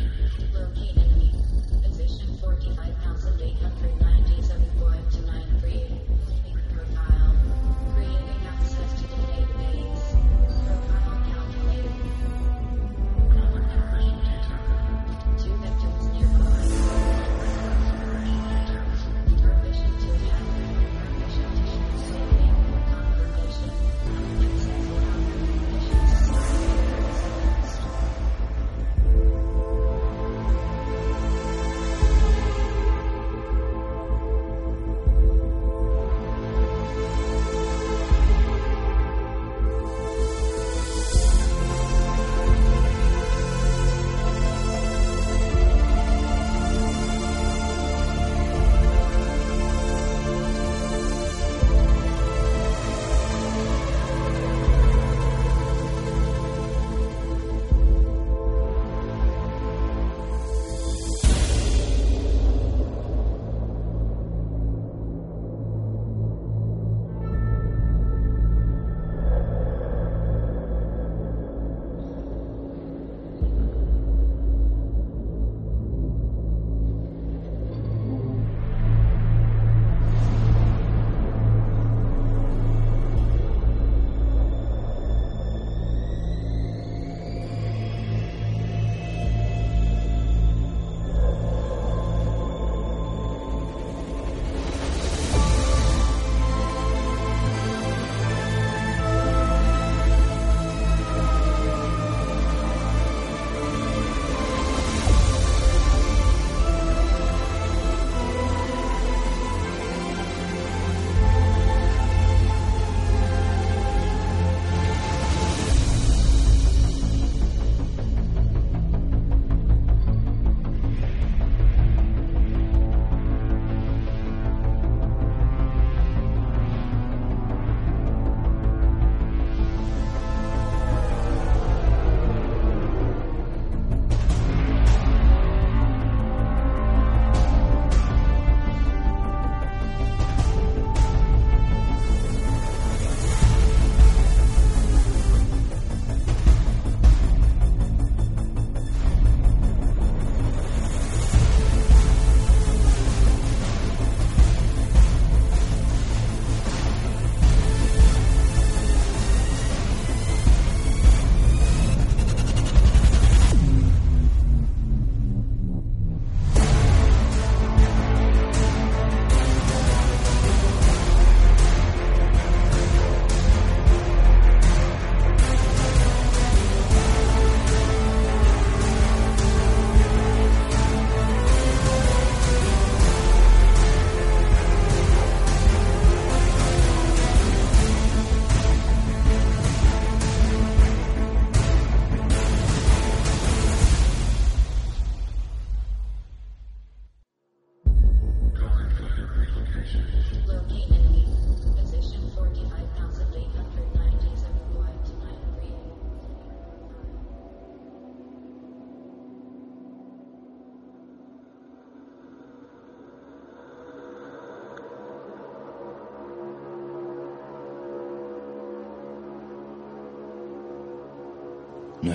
Located me. Position 45,000 acres.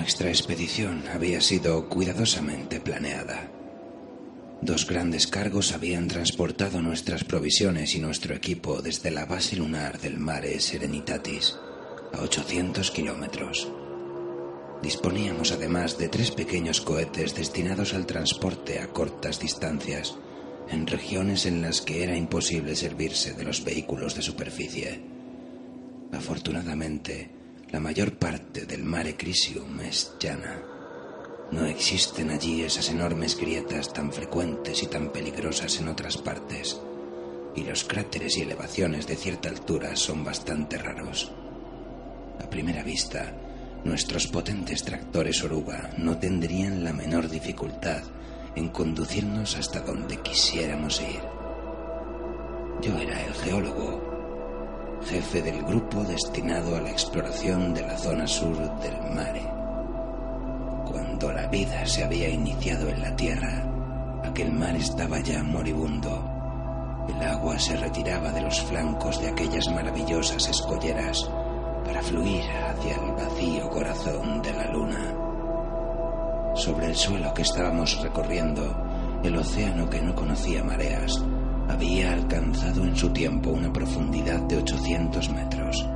Nuestra expedición había sido cuidadosamente planeada. Dos grandes cargos habían transportado nuestras provisiones y nuestro equipo desde la base lunar del Mare Serenitatis, a 800 kilómetros. Disponíamos además de tres pequeños cohetes destinados al transporte a cortas distancias, en regiones en las que era imposible servirse de los vehículos de superficie. Afortunadamente, la mayor parte del Mare Crisium es llana. No existen allí esas enormes grietas tan frecuentes y tan peligrosas en otras partes, y los cráteres y elevaciones de cierta altura son bastante raros. A primera vista, nuestros potentes tractores oruga no tendrían la menor dificultad en conducirnos hasta donde quisiéramos ir. Yo era el geólogo, jefe del grupo destinado a la exploración de la zona sur del mare. Cuando la vida se había iniciado en la Tierra, aquel mar estaba ya moribundo. El agua se retiraba de los flancos de aquellas maravillosas escolleras para fluir hacia el vacío corazón de la luna. Sobre el suelo que estábamos recorriendo, el océano que no conocía mareas había alcanzado en su tiempo una profundidad de 800 metros.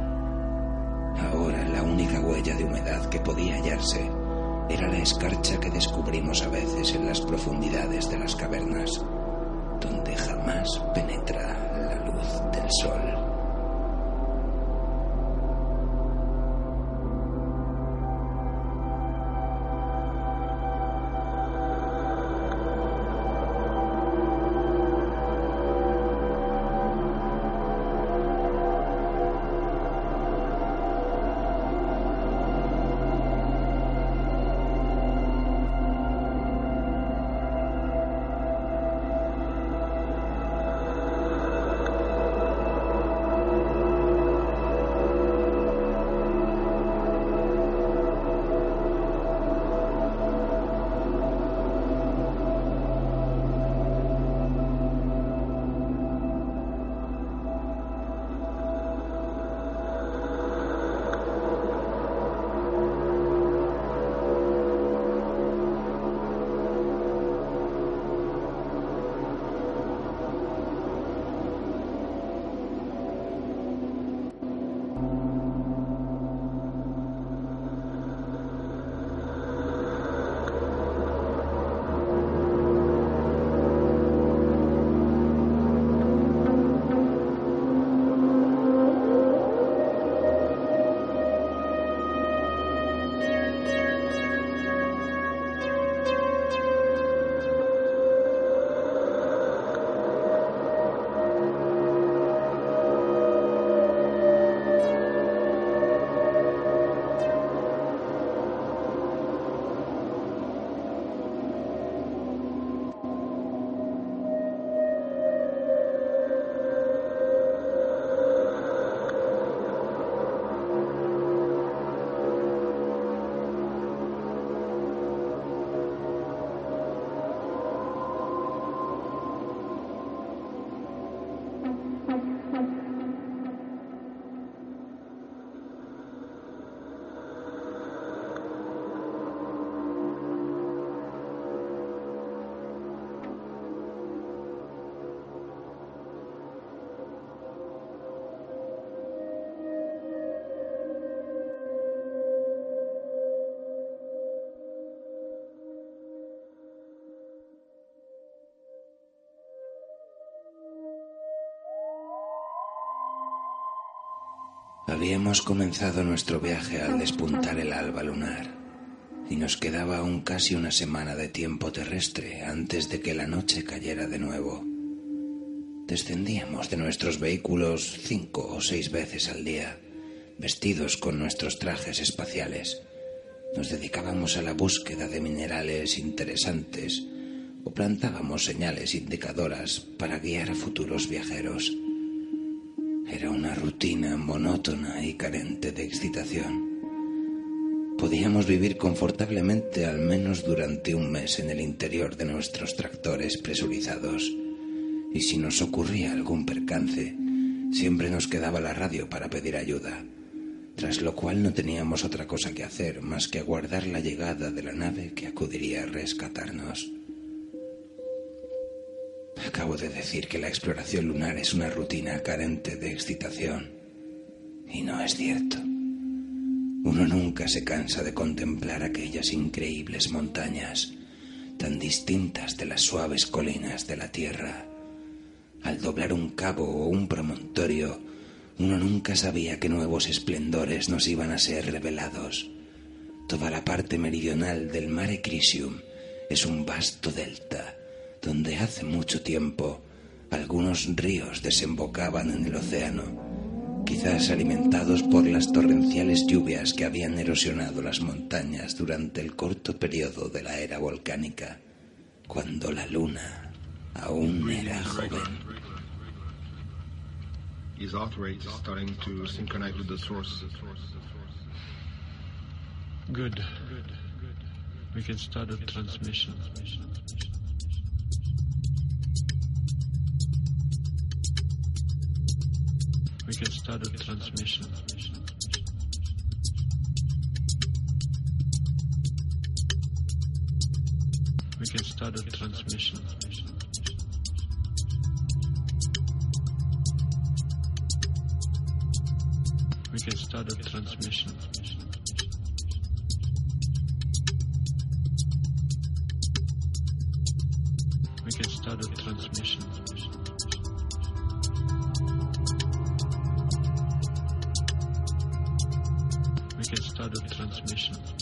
Ahora la única huella de humedad que podía hallarse era la escarcha que descubrimos a veces en las profundidades de las cavernas, donde jamás penetra la luz del sol. Habíamos comenzado nuestro viaje al despuntar el alba lunar y nos quedaba aún casi una semana de tiempo terrestre antes de que la noche cayera de nuevo. Descendíamos de nuestros vehículos cinco o seis veces al día, vestidos con nuestros trajes espaciales. Nos dedicábamos a la búsqueda de minerales interesantes o plantábamos señales indicadoras para guiar a futuros viajeros. Rutina monótona y carente de excitación. Podíamos vivir confortablemente al menos durante un mes en el interior de nuestros tractores presurizados. Y si nos ocurría algún percance, siempre nos quedaba la radio para pedir ayuda, tras lo cual no teníamos otra cosa que hacer más que aguardar la llegada de la nave que acudiría a rescatarnos. Acabo de decir que la exploración lunar es una rutina carente de excitación. Y no es cierto. Uno nunca se cansa de contemplar aquellas increíbles montañas, tan distintas de las suaves colinas de la Tierra. Al doblar un cabo o un promontorio, uno nunca sabía qué nuevos esplendores nos iban a ser revelados. Toda la parte meridional del Mare Crisium es un vasto delta donde hace mucho tiempo algunos ríos desembocaban en el océano, quizás alimentados por las torrenciales lluvias que habían erosionado las montañas durante el corto periodo de la era volcánica, cuando la luna aún era joven. His heart rate is starting to synchronize with the source. Good. We can start a transmission. We can start a transmission. We can start a transmission. We can start a transmission. We can start a transmission. Transmission.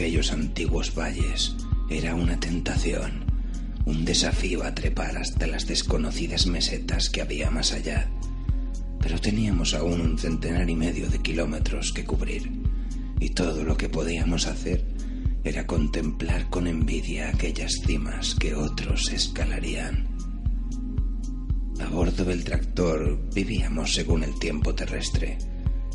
Aquellos antiguos valles era una tentación, un desafío a trepar hasta las desconocidas mesetas que había más allá. Pero teníamos aún un centenar y medio de kilómetros que cubrir, y todo lo que podíamos hacer era contemplar con envidia aquellas cimas que otros escalarían. A bordo del tractor vivíamos según el tiempo terrestre,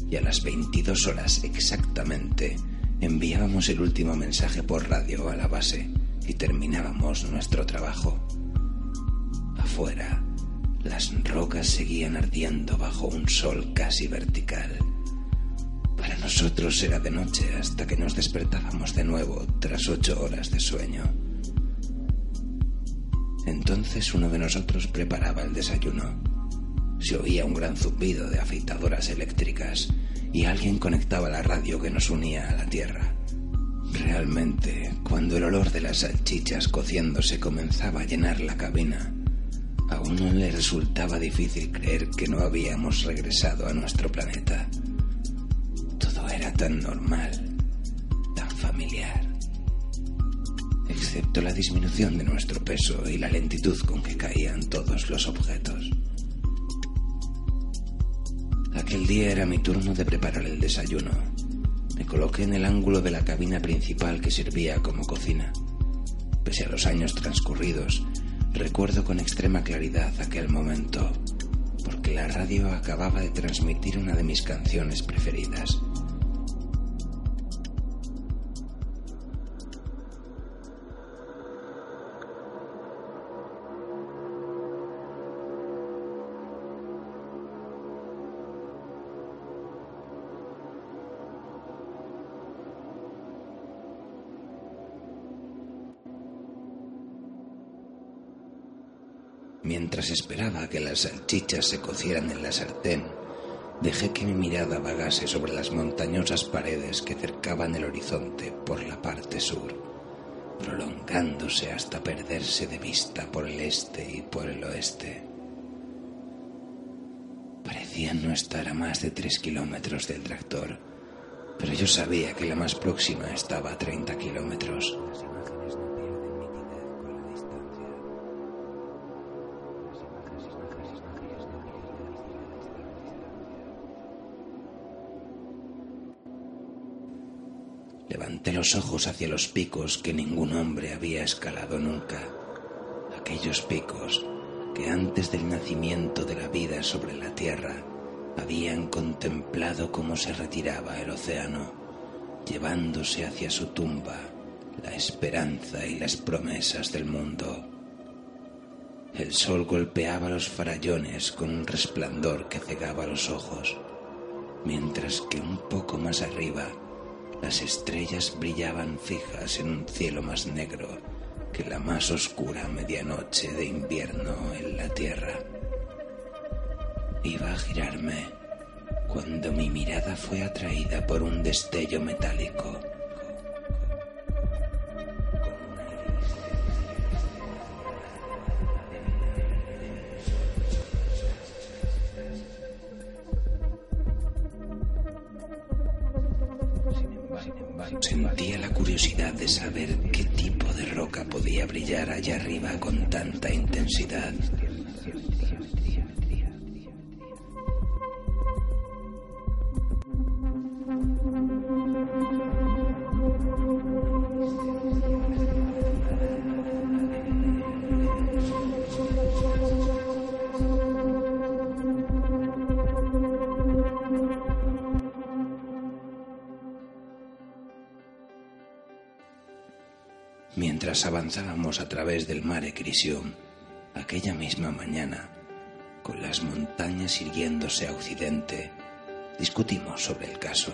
y a las 22 horas exactamente enviábamos el último mensaje por radio a la base y terminábamos nuestro trabajo. Afuera, las rocas seguían ardiendo bajo un sol casi vertical. Para nosotros era de noche hasta que nos despertábamos de nuevo tras ocho horas de sueño. Entonces uno de nosotros preparaba el desayuno. Se oía un gran zumbido de afeitadoras eléctricas y alguien conectaba la radio que nos unía a la tierra. Realmente, cuando el olor de las salchichas cociéndose comenzaba a llenar la cabina, a uno le resultaba difícil creer que no habíamos regresado a nuestro planeta. Todo era tan normal, tan familiar, excepto la disminución de nuestro peso y la lentitud con que caían todos los objetos. Aquel día era mi turno de preparar el desayuno. Me coloqué en el ángulo de la cabina principal que servía como cocina. Pese a los años transcurridos, recuerdo con extrema claridad aquel momento, porque la radio acababa de transmitir una de mis canciones preferidas. Mientras esperaba que las salchichas se cocieran en la sartén, Dejé que mi mirada vagase sobre las montañosas paredes que cercaban el horizonte por la parte sur, prolongándose hasta perderse de vista por el este y por el oeste. Parecían no estar a más de tres kilómetros del tractor, pero yo sabía que la más próxima estaba a 30 kilómetros. Levanté los ojos hacia los picos que ningún hombre había escalado nunca. Aquellos picos que antes del nacimiento de la vida sobre la tierra habían contemplado cómo se retiraba el océano, llevándose hacia su tumba la esperanza y las promesas del mundo. El sol golpeaba los farallones con un resplandor que cegaba los ojos, mientras que un poco más arriba las estrellas brillaban fijas en un cielo más negro que la más oscura medianoche de invierno en la tierra. Iba a girarme cuando mi mirada fue atraída por un destello metálico. Avanzábamos a través del mare Crisium, aquella misma mañana, con las montañas irguiéndose a occidente, discutimos sobre el caso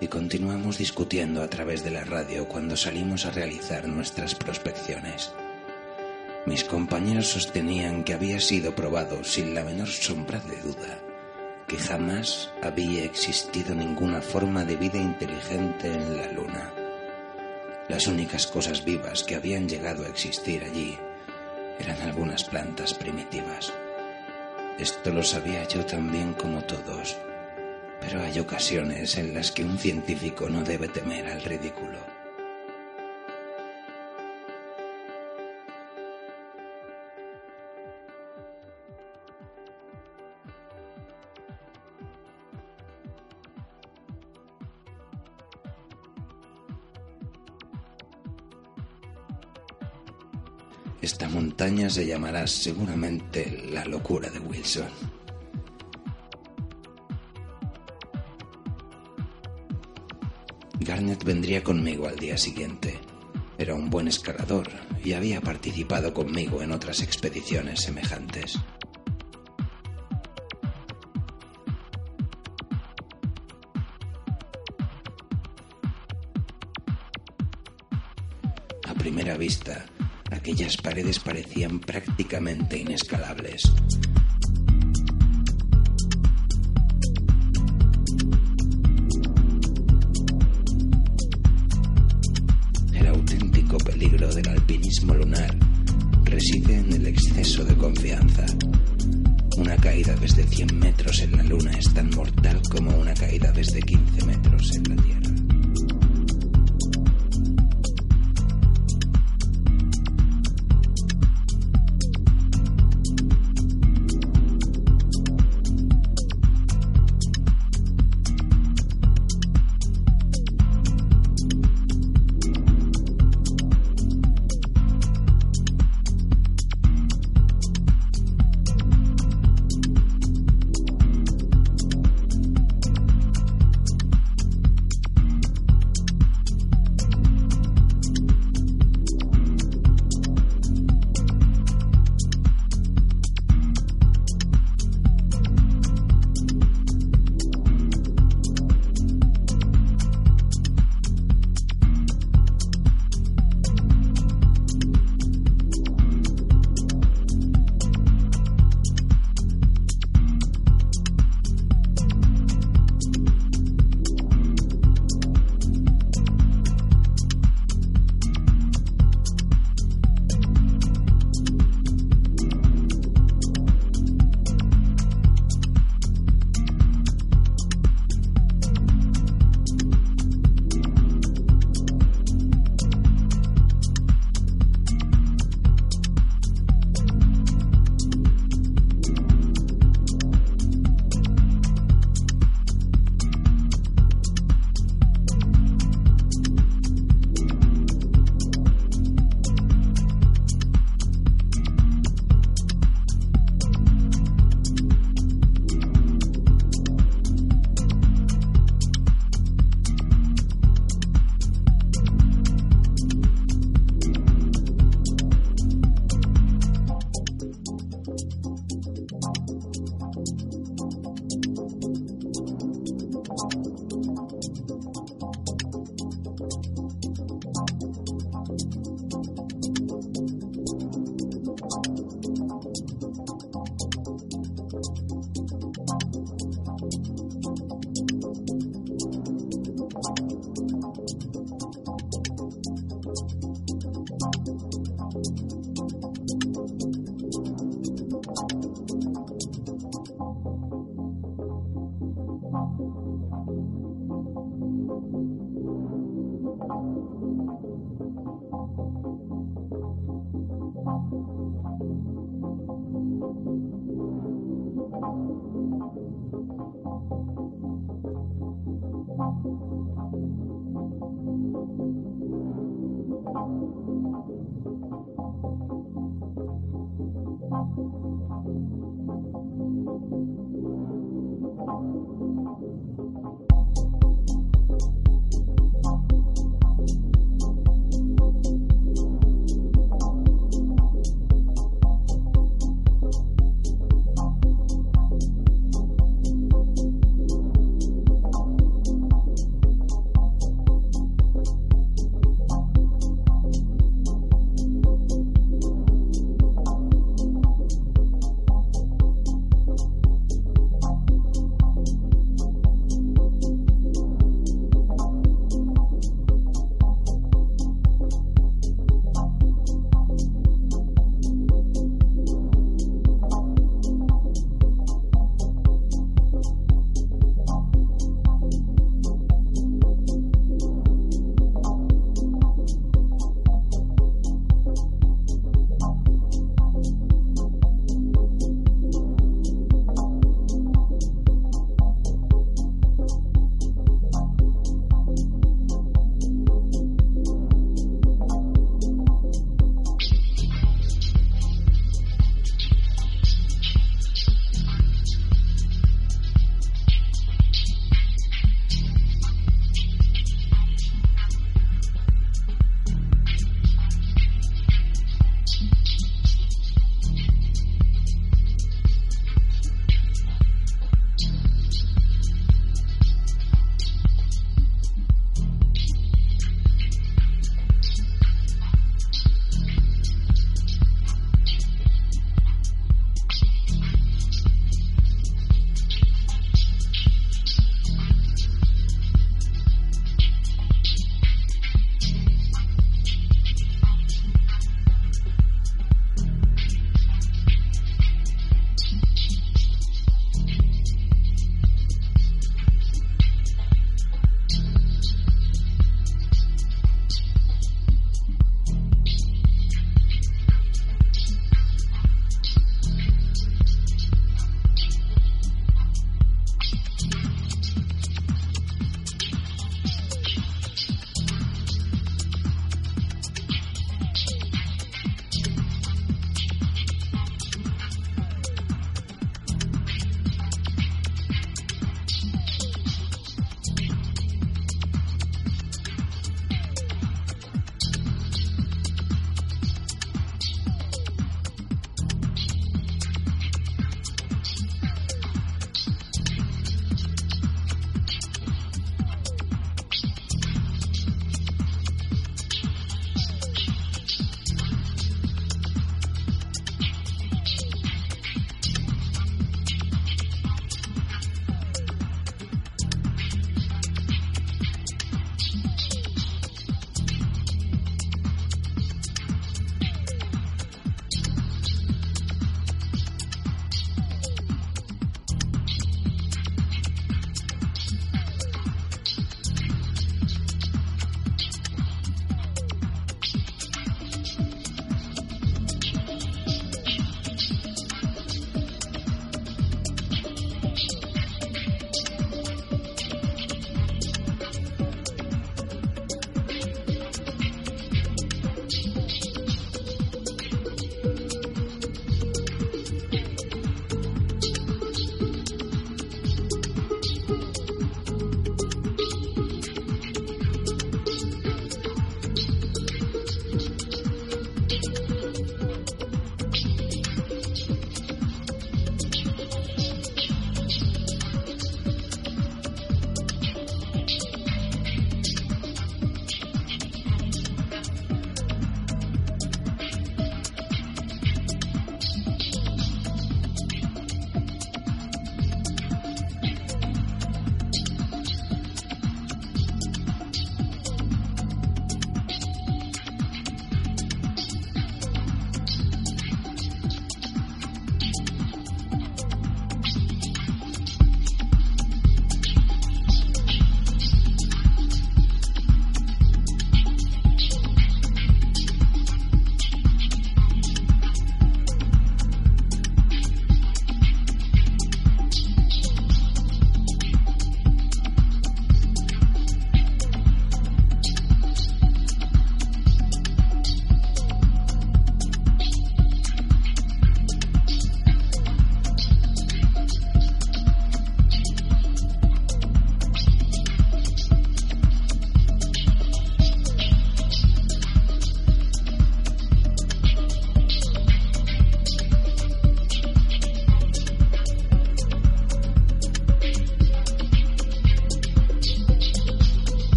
y continuamos discutiendo a través de la radio cuando salimos a realizar nuestras prospecciones. Mis compañeros sostenían que había sido probado sin la menor sombra de duda que jamás había existido ninguna forma de vida inteligente en la Luna. Las únicas cosas vivas que habían llegado a existir allí eran algunas plantas primitivas. Esto lo sabía yo tan bien como todos, pero hay ocasiones en las que un científico no debe temer al ridículo. Se llamará seguramente la locura de Wilson. Garnet vendría conmigo al día siguiente. Era un buen escalador y había participado conmigo en otras expediciones semejantes. A primera vista, aquellas paredes parecían prácticamente inescalables.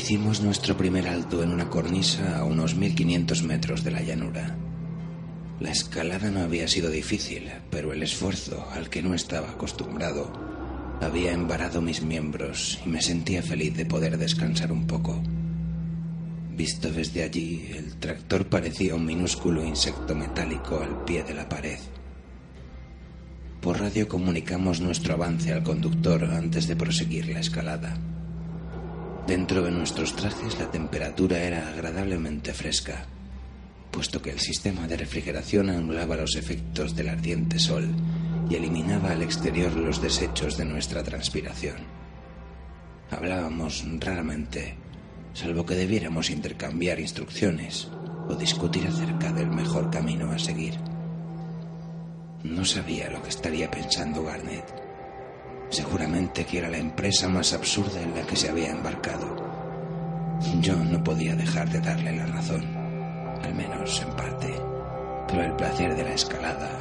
Hicimos nuestro primer alto en una cornisa a unos 1500 metros de la llanura. La escalada no había sido difícil, pero el esfuerzo al que no estaba acostumbrado había embarado mis miembros y me sentía feliz de poder descansar un poco. Visto desde allí, el tractor parecía un minúsculo insecto metálico al pie de la pared. Por radio comunicamos nuestro avance al conductor antes de proseguir la escalada. Dentro de nuestros trajes la temperatura era agradablemente fresca, puesto que el sistema de refrigeración anulaba los efectos del ardiente sol y eliminaba al exterior los desechos de nuestra transpiración. Hablábamos raramente, salvo que debiéramos intercambiar instrucciones o discutir acerca del mejor camino a seguir. No sabía lo que estaría pensando Garnet. Seguramente que era la empresa más absurda en la que se había embarcado. Yo no podía dejar de darle la razón, al menos en parte. Pero el placer de la escalada,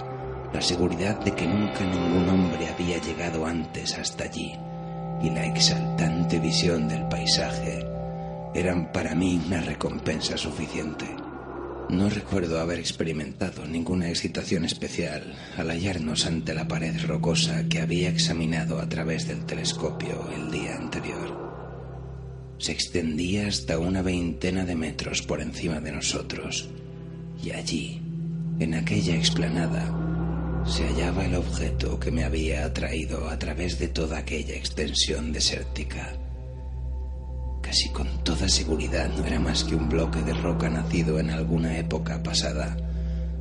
la seguridad de que nunca ningún hombre había llegado antes hasta allí y la exaltante visión del paisaje eran para mí una recompensa suficiente. No recuerdo haber experimentado ninguna excitación especial al hallarnos ante la pared rocosa que había examinado a través del telescopio el día anterior. Se extendía hasta una veintena de metros por encima de nosotros, y allí, en aquella explanada, se hallaba el objeto que me había atraído a través de toda aquella extensión desértica. Casi con toda seguridad no era más que un bloque de roca nacido en alguna época pasada,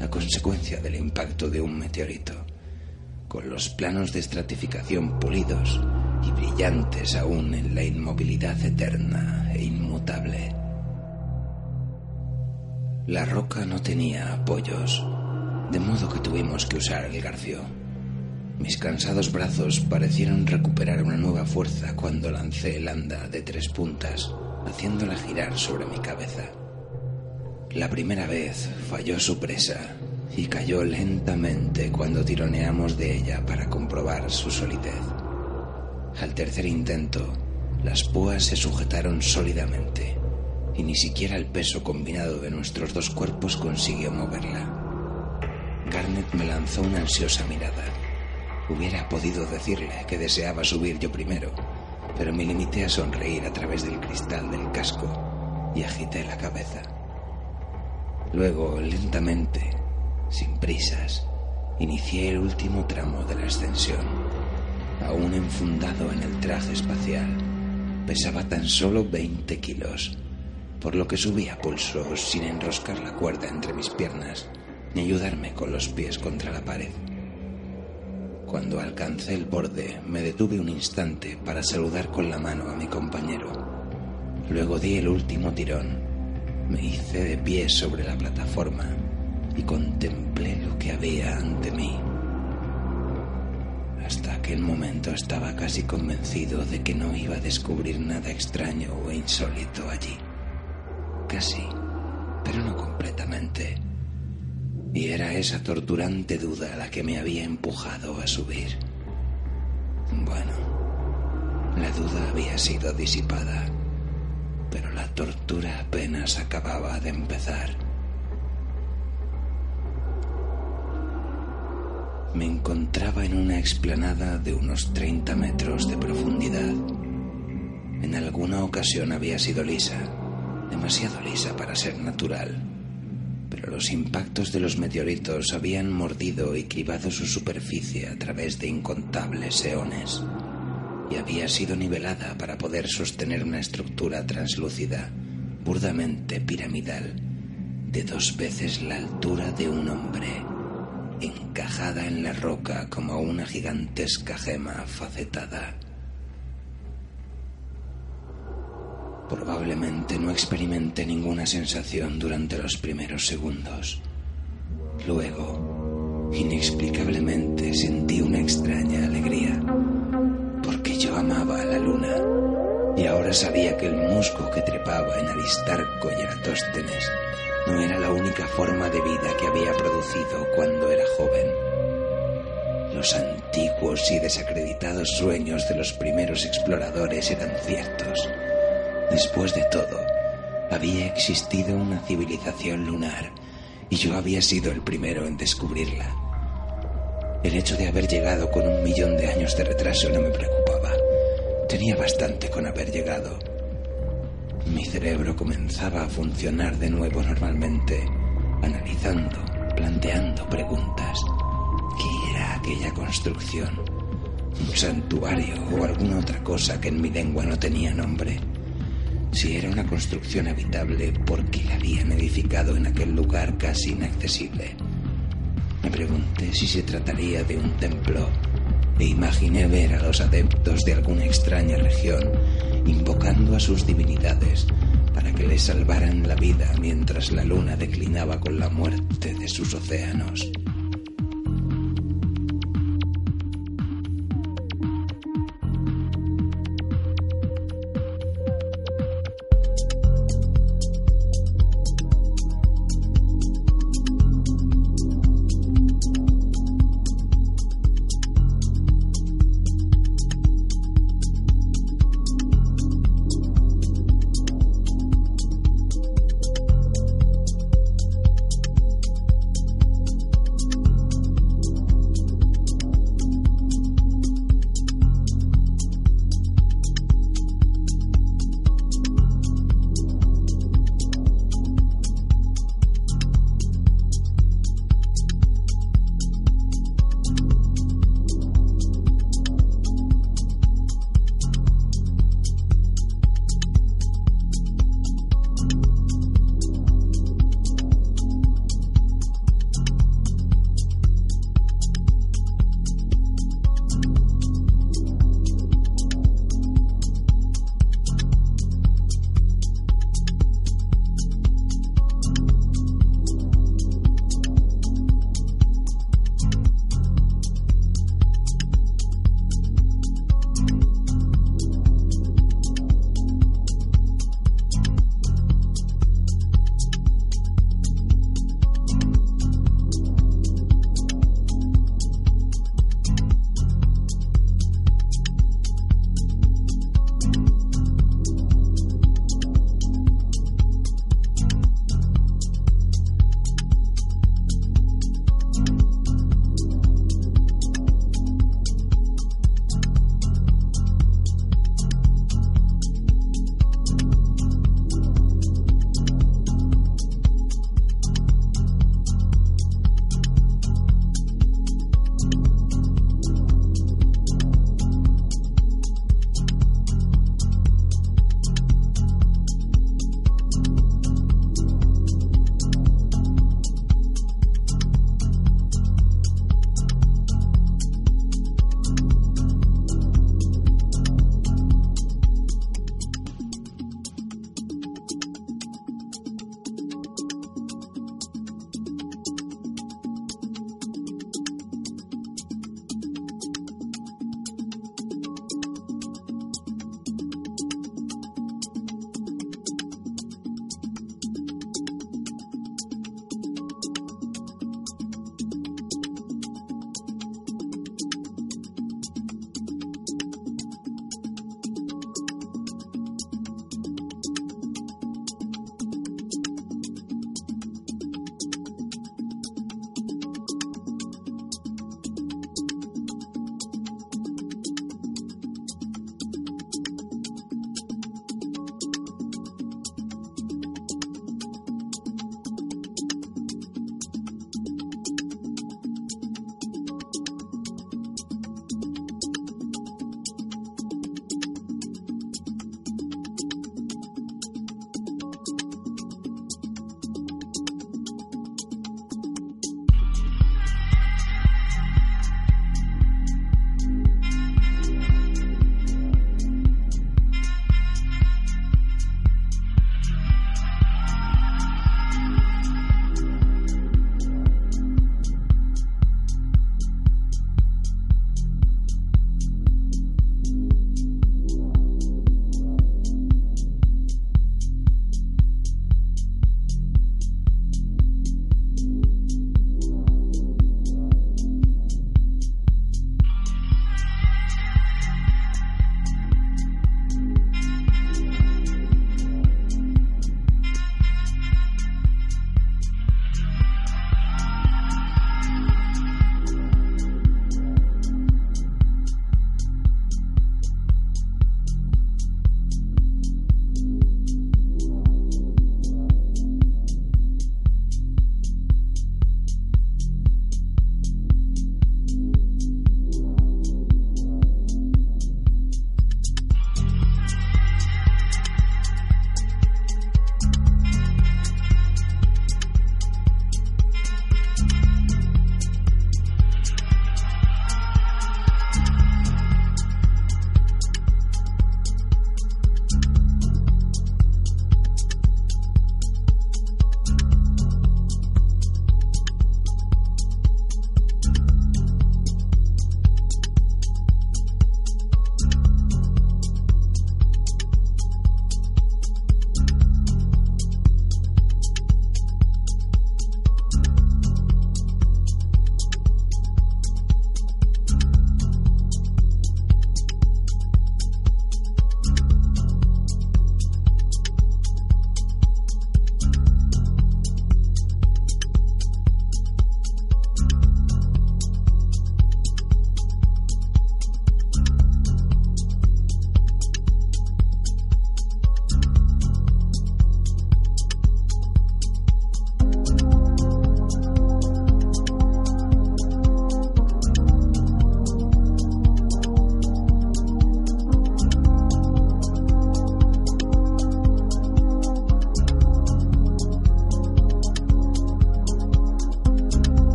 a consecuencia del impacto de un meteorito, con los planos de estratificación pulidos y brillantes aún en la inmovilidad eterna e inmutable. La roca no tenía apoyos, de modo que tuvimos que usar el garfio. Mis cansados brazos parecieron recuperar una nueva fuerza cuando lancé el anda de tres puntas, haciéndola girar sobre mi cabeza. La primera vez falló su presa y cayó lentamente cuando tironeamos de ella para comprobar su solidez. Al tercer intento, las púas se sujetaron sólidamente y ni siquiera el peso combinado de nuestros dos cuerpos consiguió moverla. Garnet me lanzó una ansiosa mirada. Hubiera podido decirle que deseaba subir yo primero, pero me limité a sonreír a través del cristal del casco y agité la cabeza. Luego, lentamente, sin prisas, inicié el último tramo de la ascensión. Aún enfundado en el traje espacial, pesaba tan solo 20 kilos, por lo que subí a pulso sin enroscar la cuerda entre mis piernas ni ayudarme con los pies contra la pared. Cuando alcancé el borde, me detuve un instante para saludar con la mano a mi compañero. Luego di el último tirón. Me hice de pie sobre la plataforma y contemplé lo que había ante mí. Hasta aquel momento estaba casi convencido de que no iba a descubrir nada extraño o insólito allí. Casi, pero no completamente. Y era esa torturante duda la que me había empujado a subir. Bueno, la duda había sido disipada, pero la tortura apenas acababa de empezar. Me encontraba en una explanada de unos 30 metros de profundidad. En alguna ocasión había sido lisa, demasiado lisa para ser natural pero los impactos de los meteoritos habían mordido y cribado su superficie a través de incontables eones, y había sido nivelada para poder sostener una estructura translúcida, burdamente piramidal, de dos veces la altura de un hombre, encajada en la roca como una gigantesca gema facetada. Probablemente no experimenté ninguna sensación durante los primeros segundos. Luego, inexplicablemente sentí una extraña alegría, porque yo amaba a la luna y ahora sabía que el musgo que trepaba en Aristarco y Eratóstenes no era la única forma de vida que había producido cuando era joven. Los antiguos y desacreditados sueños de los primeros exploradores eran ciertos Después de todo, había existido una civilización lunar y yo había sido el primero en descubrirla. El hecho de haber llegado con un millón de años de retraso no me preocupaba. Tenía bastante con haber llegado. Mi cerebro comenzaba a funcionar de nuevo normalmente, analizando, planteando preguntas. ¿Qué era aquella construcción? ¿Un santuario o alguna otra cosa que en mi lengua no tenía nombre? Si era una construcción habitable, ¿por qué la habían edificado en aquel lugar casi inaccesible? Me pregunté si se trataría de un templo e imaginé ver a los adeptos de alguna extraña región invocando a sus divinidades para que les salvaran la vida mientras la luna declinaba con la muerte de sus océanos.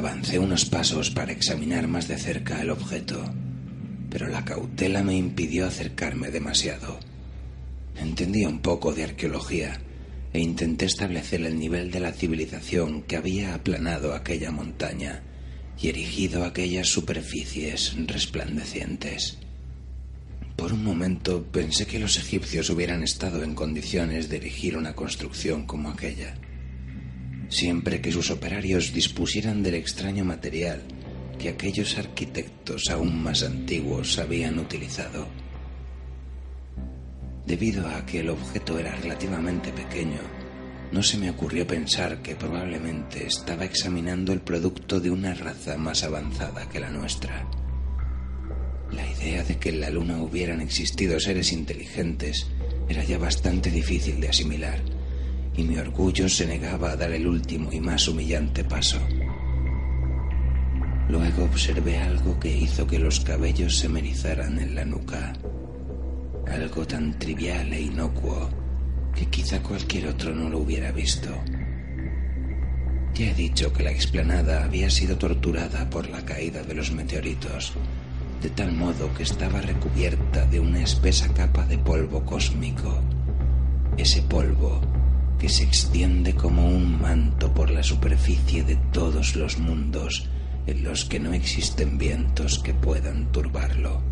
Avancé unos pasos para examinar más de cerca el objeto, pero la cautela me impidió acercarme demasiado. Entendía un poco de arqueología e intenté establecer el nivel de la civilización que había aplanado aquella montaña y erigido aquellas superficies resplandecientes. Por un momento pensé que los egipcios hubieran estado en condiciones de erigir una construcción como aquella, siempre que sus operarios dispusieran del extraño material que aquellos arquitectos aún más antiguos habían utilizado. Debido a que el objeto era relativamente pequeño, no se me ocurrió pensar que probablemente estaba examinando el producto de una raza más avanzada que la nuestra. La idea de que en la Luna hubieran existido seres inteligentes era ya bastante difícil de asimilar, y mi orgullo se negaba a dar el último y más humillante paso. Luego observé algo que hizo que los cabellos se me erizaran en la nuca algo tan trivial e inocuo que quizá cualquier otro no lo hubiera visto. Ya he dicho que la explanada había sido torturada por la caída de los meteoritos, de tal modo que estaba recubierta de una espesa capa de polvo cósmico. Ese polvo que se extiende como un manto por la superficie de todos los mundos en los que no existen vientos que puedan turbarlo.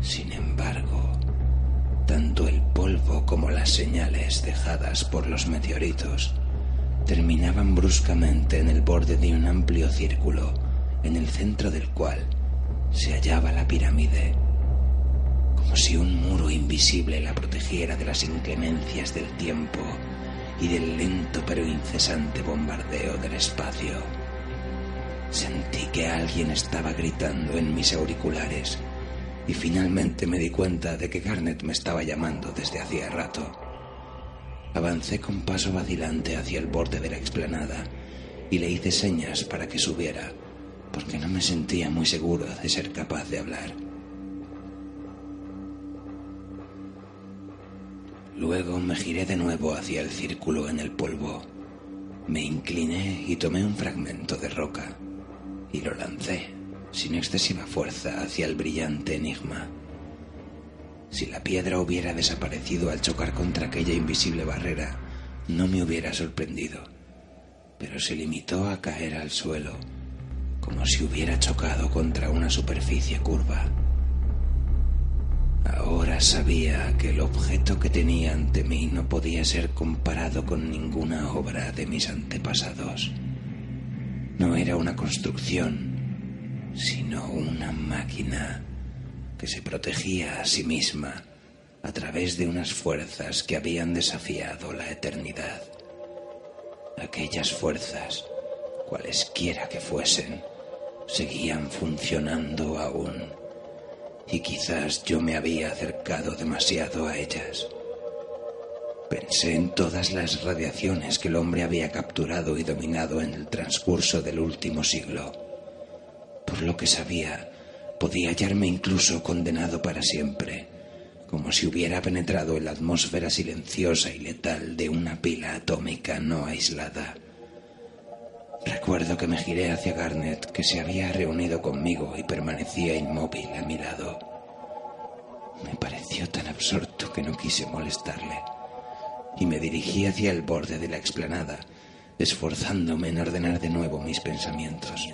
Sin embargo, tanto el polvo como las señales dejadas por los meteoritos terminaban bruscamente en el borde de un amplio círculo, en el centro del cual se hallaba la pirámide, como si un muro invisible la protegiera de las inclemencias del tiempo y del lento pero incesante bombardeo del espacio. Sentí que alguien estaba gritando en mis auriculares y finalmente me di cuenta de que Garnet me estaba llamando desde hacía rato. Avancé con paso vacilante hacia el borde de la explanada y le hice señas para que subiera, porque no me sentía muy seguro de ser capaz de hablar. Luego me giré de nuevo hacia el círculo en el polvo. Me incliné y tomé un fragmento de roca y lo lancé sin excesiva fuerza hacia el brillante enigma. Si la piedra hubiera desaparecido al chocar contra aquella invisible barrera, no me hubiera sorprendido, pero se limitó a caer al suelo, como si hubiera chocado contra una superficie curva. Ahora sabía que el objeto que tenía ante mí no podía ser comparado con ninguna obra de mis antepasados. No era una construcción, sino una máquina que se protegía a sí misma a través de unas fuerzas que habían desafiado la eternidad. Aquellas fuerzas, cualesquiera que fuesen, seguían funcionando aún, y quizás yo me había acercado demasiado a ellas. Pensé en todas las radiaciones que el hombre había capturado y dominado en el transcurso del último siglo por lo que sabía, podía hallarme incluso condenado para siempre, como si hubiera penetrado en la atmósfera silenciosa y letal de una pila atómica no aislada. Recuerdo que me giré hacia Garnet, que se había reunido conmigo y permanecía inmóvil a mi lado. Me pareció tan absorto que no quise molestarle, y me dirigí hacia el borde de la explanada, esforzándome en ordenar de nuevo mis pensamientos.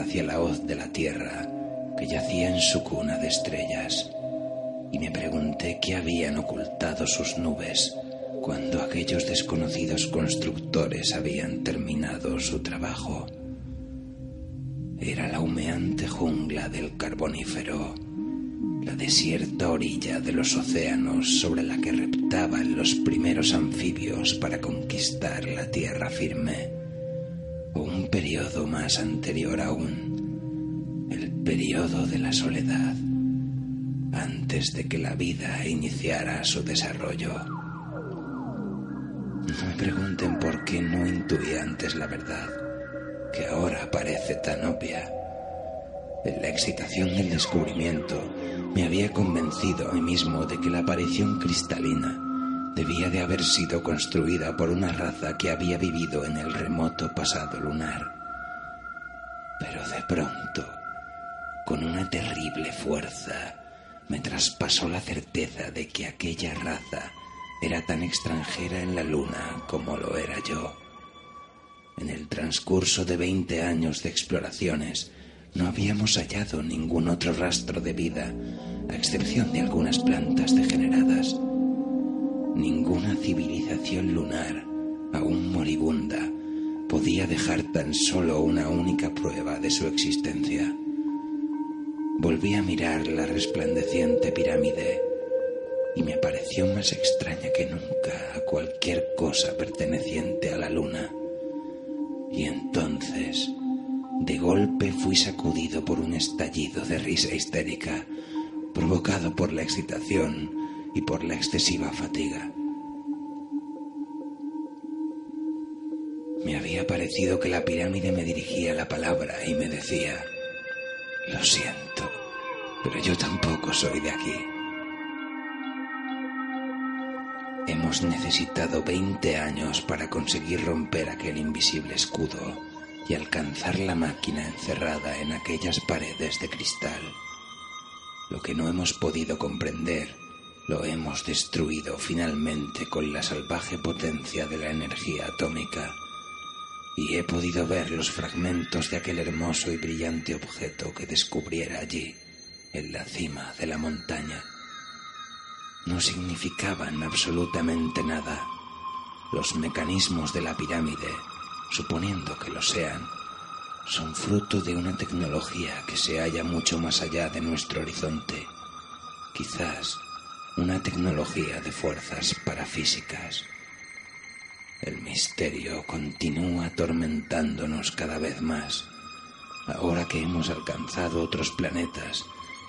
Hacia la hoz de la tierra que yacía en su cuna de estrellas y me pregunté qué habían ocultado sus nubes cuando aquellos desconocidos constructores habían terminado su trabajo. Era la humeante jungla del carbonífero, la desierta orilla de los océanos sobre la que reptaban los primeros anfibios para conquistar la tierra firme, un periodo más anterior aún, el periodo de la soledad, antes de que la vida iniciara su desarrollo. No me pregunten por qué no intuí antes la verdad que ahora parece tan obvia. En la excitación del descubrimiento me había convencido a mí mismo de que la aparición cristalina debía de haber sido construida por una raza que había vivido en el remoto pasado lunar. Pero de pronto, con una terrible fuerza, me traspasó la certeza de que aquella raza era tan extranjera en la luna como lo era yo. En el transcurso de veinte años de exploraciones, no habíamos hallado ningún otro rastro de vida, a excepción de algunas plantas degeneradas. Ninguna civilización lunar, aún moribunda, podía dejar tan solo una única prueba de su existencia. Volví a mirar la resplandeciente pirámide y me pareció más extraña que nunca a cualquier cosa perteneciente a la luna. Y entonces, de golpe fui sacudido por un estallido de risa histérica, provocado por la excitación y por la excesiva fatiga. Me había parecido que la pirámide me dirigía la palabra y me decía, lo siento, pero yo tampoco soy de aquí. Hemos necesitado 20 años para conseguir romper aquel invisible escudo y alcanzar la máquina encerrada en aquellas paredes de cristal. Lo que no hemos podido comprender lo hemos destruido finalmente con la salvaje potencia de la energía atómica y he podido ver los fragmentos de aquel hermoso y brillante objeto que descubriera allí, en la cima de la montaña. No significaban absolutamente nada. Los mecanismos de la pirámide, suponiendo que lo sean, son fruto de una tecnología que se halla mucho más allá de nuestro horizonte. Quizás una tecnología de fuerzas parafísicas. El misterio continúa atormentándonos cada vez más, ahora que hemos alcanzado otros planetas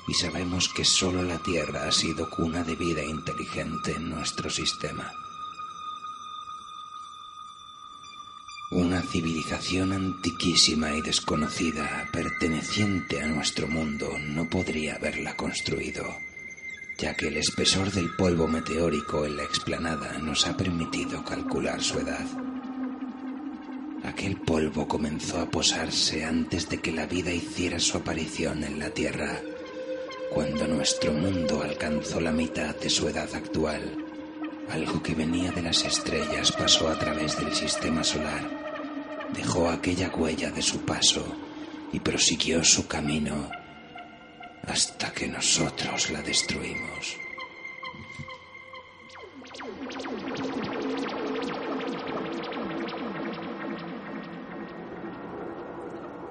y sabemos que solo la Tierra ha sido cuna de vida inteligente en nuestro sistema. Una civilización antiquísima y desconocida perteneciente a nuestro mundo no podría haberla construido, ya que el espesor del polvo meteórico en la explanada nos ha permitido calcular su edad. Aquel polvo comenzó a posarse antes de que la vida hiciera su aparición en la Tierra, cuando nuestro mundo alcanzó la mitad de su edad actual. Algo que venía de las estrellas pasó a través del sistema solar dejó aquella huella de su paso y prosiguió su camino hasta que nosotros la destruimos.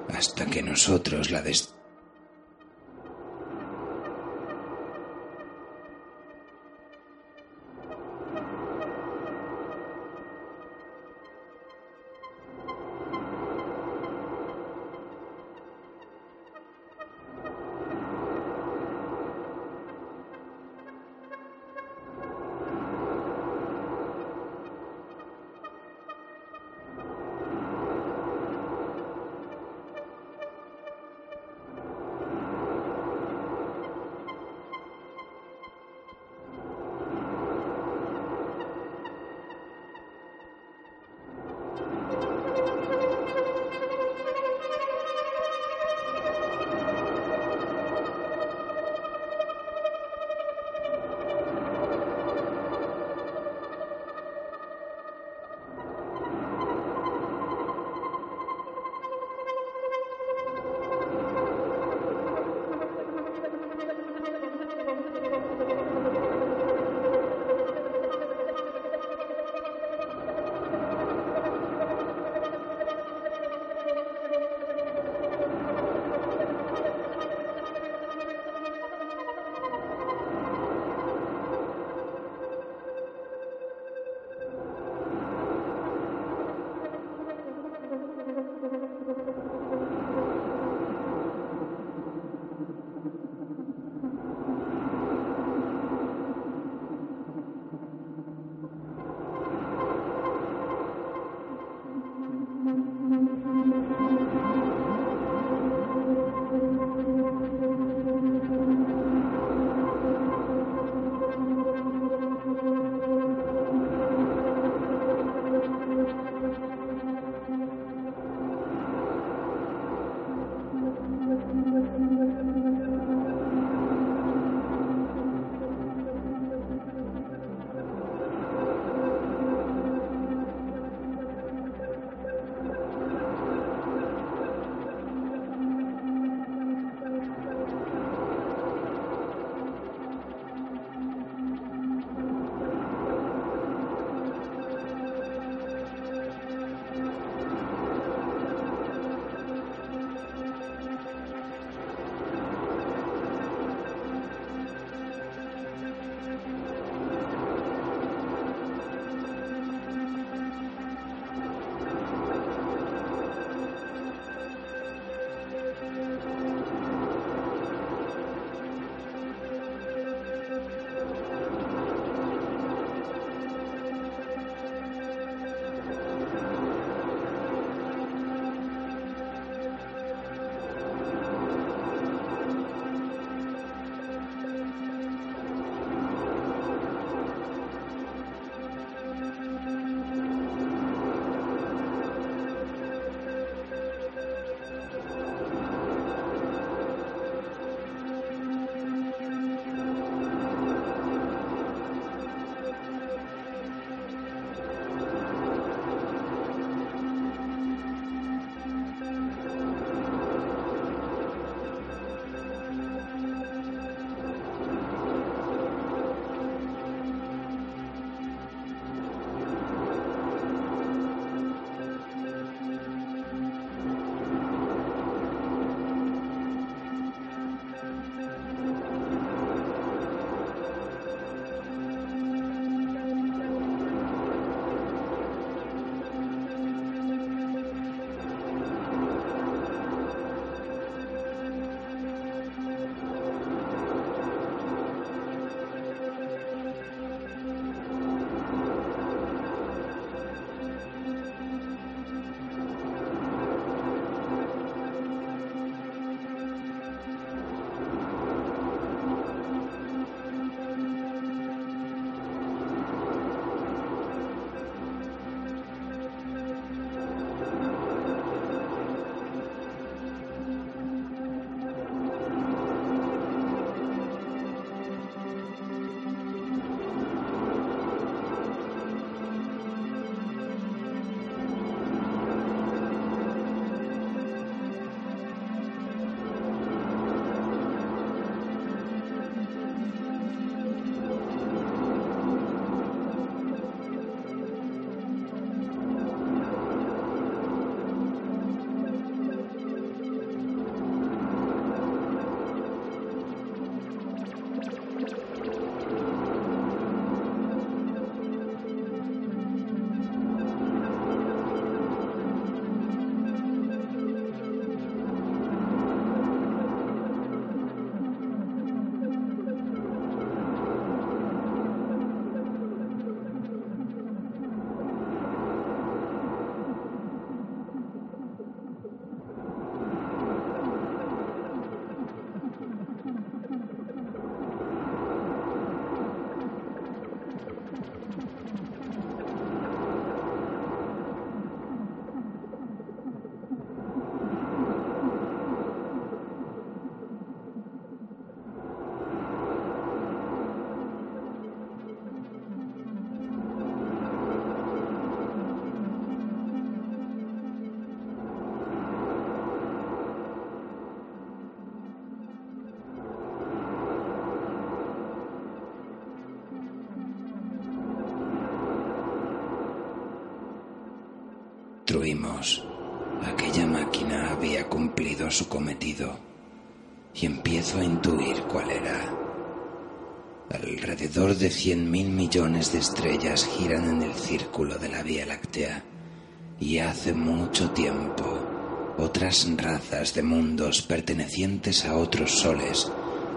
Hasta que nosotros la destruimos. Y empiezo a intuir cuál era. Alrededor de cien mil millones de estrellas giran en el círculo de la Vía Láctea y hace mucho tiempo otras razas de mundos pertenecientes a otros soles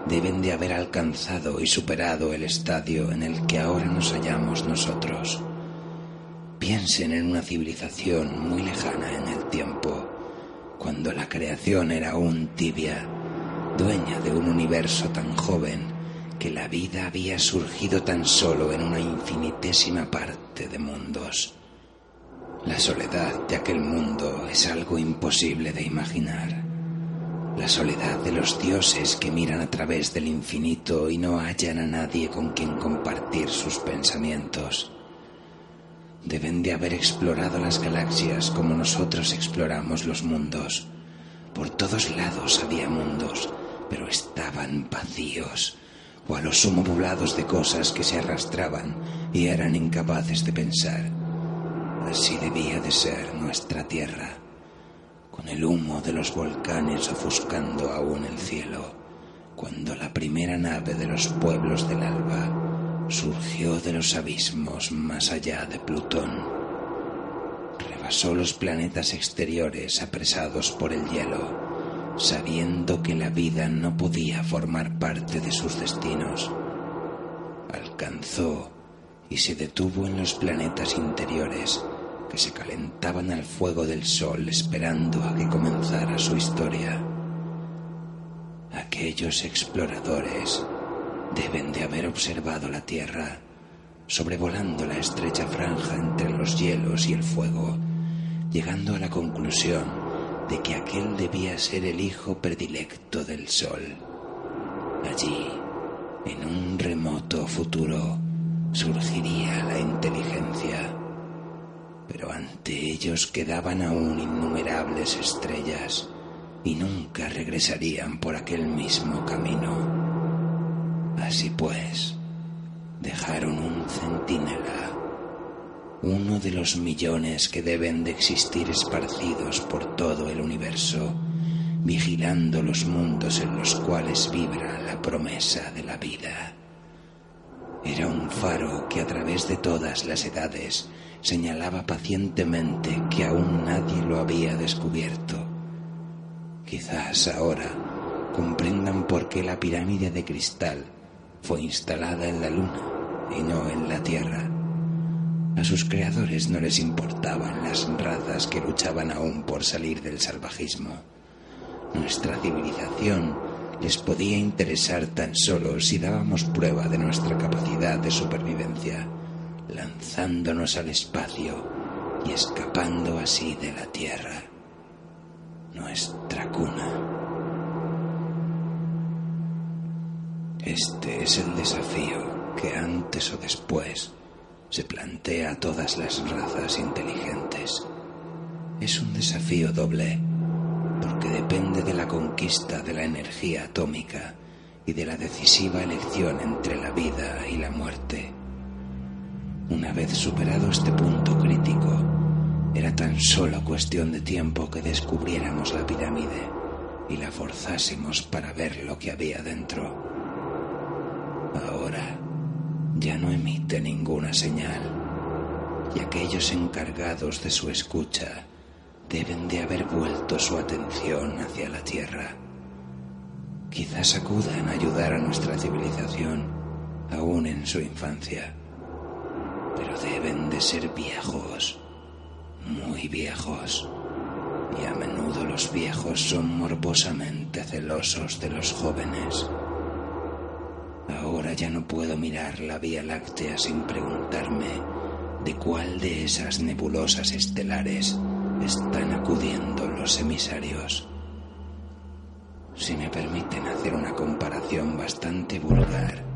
deben de haber alcanzado y superado el estadio en el que ahora nos hallamos nosotros. Piensen en una civilización muy lejana en el tiempo, cuando la creación era aún tibia, dueña de un universo tan joven que la vida había surgido tan solo en una infinitésima parte de mundos. La soledad de aquel mundo es algo imposible de imaginar. La soledad de los dioses que miran a través del infinito y no hallan a nadie con quien compartir sus pensamientos. Deben de haber explorado las galaxias como nosotros exploramos los mundos. Por todos lados había mundos, pero estaban vacíos, o a lo sumo poblados de cosas que se arrastraban y eran incapaces de pensar. Así debía de ser nuestra tierra, con el humo de los volcanes ofuscando aún el cielo, cuando la primera nave de los pueblos del alba surgió de los abismos más allá de Plutón. Rebasó los planetas exteriores apresados por el hielo sabiendo que la vida no podía formar parte de sus destinos. Alcanzó y se detuvo en los planetas interiores que se calentaban al fuego del sol esperando a que comenzara su historia. Aquellos exploradores deben de haber observado la Tierra, sobrevolando la estrecha franja entre los hielos y el fuego, llegando a la conclusión de que aquel debía ser el hijo predilecto del sol. Allí, en un remoto futuro, surgiría la inteligencia, pero ante ellos quedaban aún innumerables estrellas y nunca regresarían por aquel mismo camino. Así pues, dejaron un centinela uno de los millones que deben de existir esparcidos por todo el universo, vigilando los mundos en los cuales vibra la promesa de la vida. Era un faro que a través de todas las edades señalaba pacientemente que aún nadie lo había descubierto. Quizás ahora comprendan por qué la pirámide de cristal fue instalada en la luna y no en la tierra a sus creadores no les importaban las razas que luchaban aún por salir del salvajismo. Nuestra civilización les podía interesar tan solo si dábamos prueba de nuestra capacidad de supervivencia, lanzándonos al espacio y escapando así de la Tierra, nuestra cuna. Este es el desafío que antes o después se plantea a todas las razas inteligentes. Es un desafío doble, porque depende de la conquista de la energía atómica y de la decisiva elección entre la vida y la muerte. Una vez superado este punto crítico, era tan solo cuestión de tiempo que descubriéramos la pirámide y la forzásemos para ver lo que había dentro. Ahora, ya no emite ninguna señal y aquellos encargados de su escucha deben de haber vuelto su atención hacia la Tierra. Quizás acudan a ayudar a nuestra civilización aún en su infancia, pero deben de ser viejos, muy viejos, y a menudo los viejos son morbosamente celosos de los jóvenes. Ahora ya no puedo mirar la Vía Láctea sin preguntarme de cuál de esas nebulosas estelares están acudiendo los emisarios. Si me permiten hacer una comparación bastante vulgar,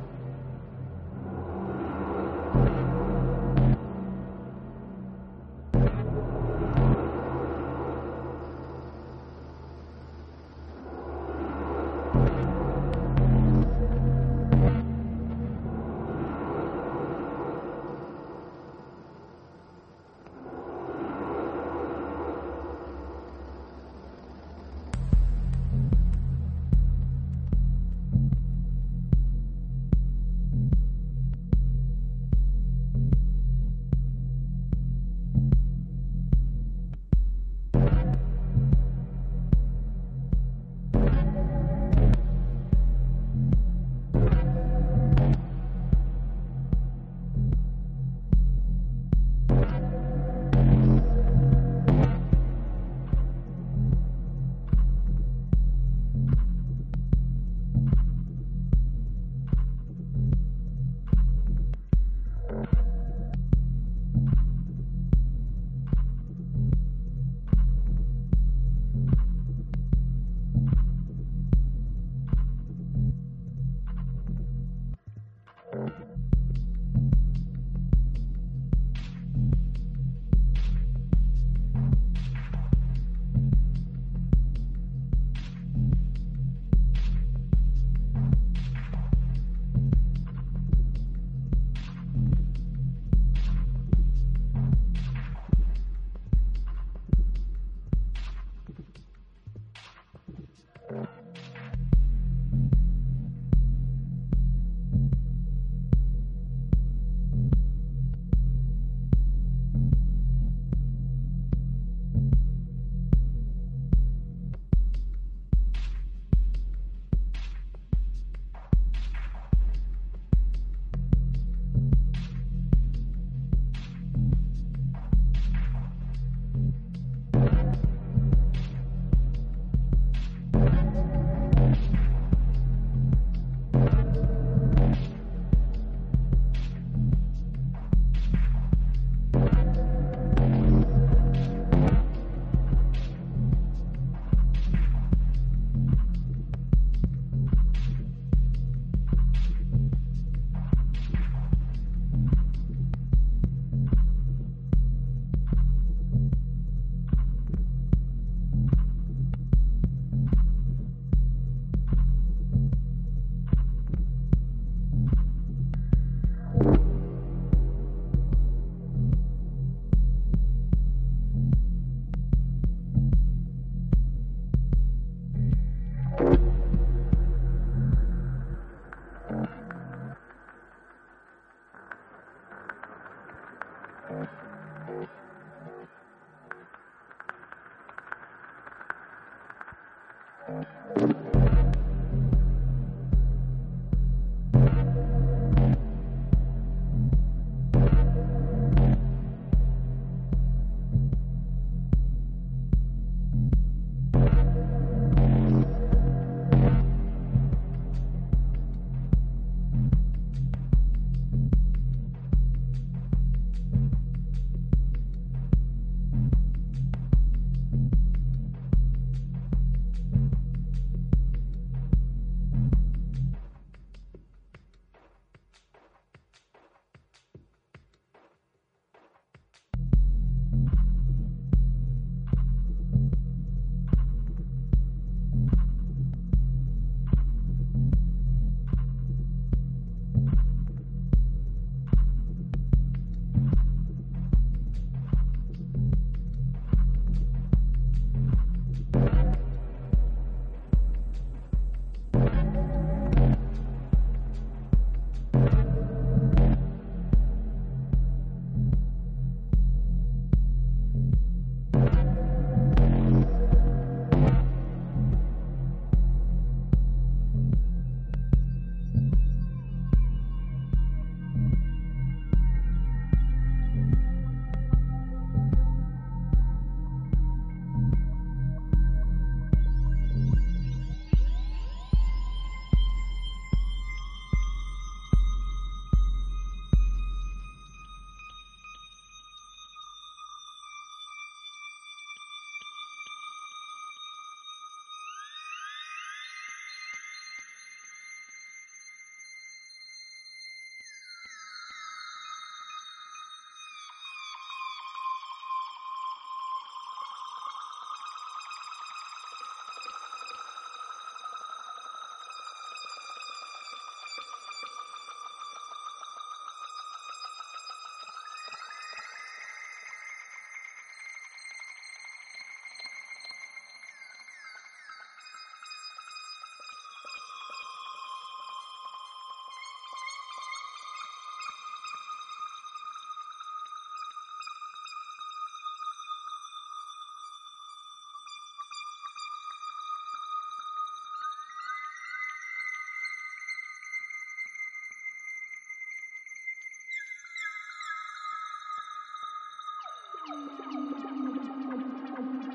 Thank